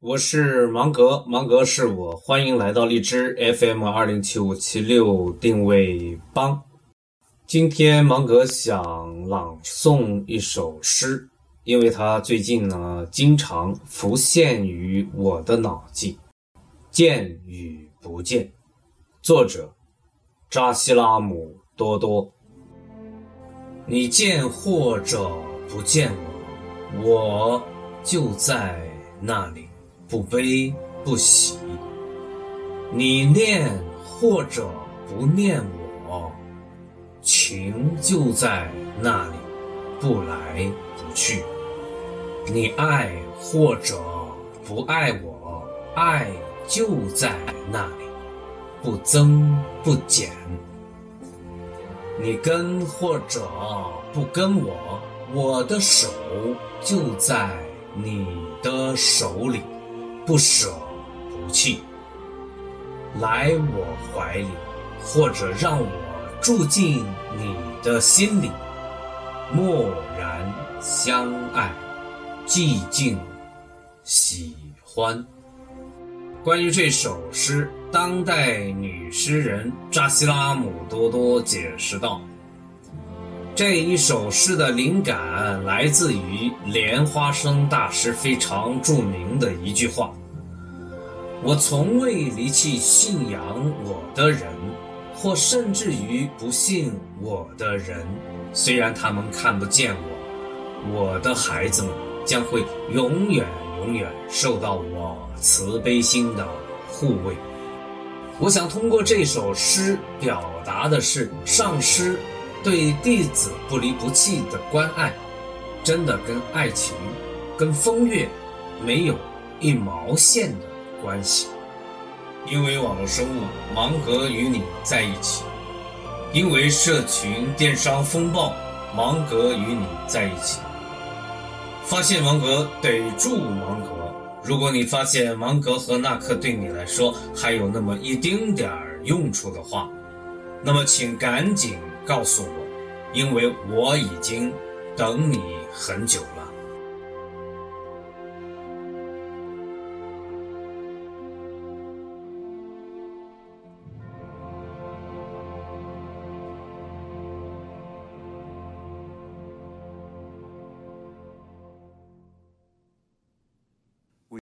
我是芒格，芒格是我，欢迎来到荔枝 FM 二零七五七六定位帮。今天芒格想朗诵一首诗，因为它最近呢经常浮现于我的脑际。见与不见，作者扎西拉姆多多。你见或者不见我，我就在那里。不悲不喜，你念或者不念我，情就在那里，不来不去。你爱或者不爱我，爱就在那里，不增不减。你跟或者不跟我，我的手就在你的手里。不舍不弃，来我怀里，或者让我住进你的心里，默然相爱，寂静喜欢。关于这首诗，当代女诗人扎西拉姆多多解释道：“这一首诗的灵感来自于莲花生大师非常著名的一句话。”我从未离弃信仰我的人，或甚至于不信我的人。虽然他们看不见我，我的孩子们将会永远永远受到我慈悲心的护卫。我想通过这首诗表达的是上师对弟子不离不弃的关爱，真的跟爱情、跟风月没有一毛线的。关系，因为网络生物芒格与你在一起，因为社群电商风暴芒格与你在一起。发现芒格得住芒格。如果你发现芒格和纳克对你来说还有那么一丁点儿用处的话，那么请赶紧告诉我，因为我已经等你很久了。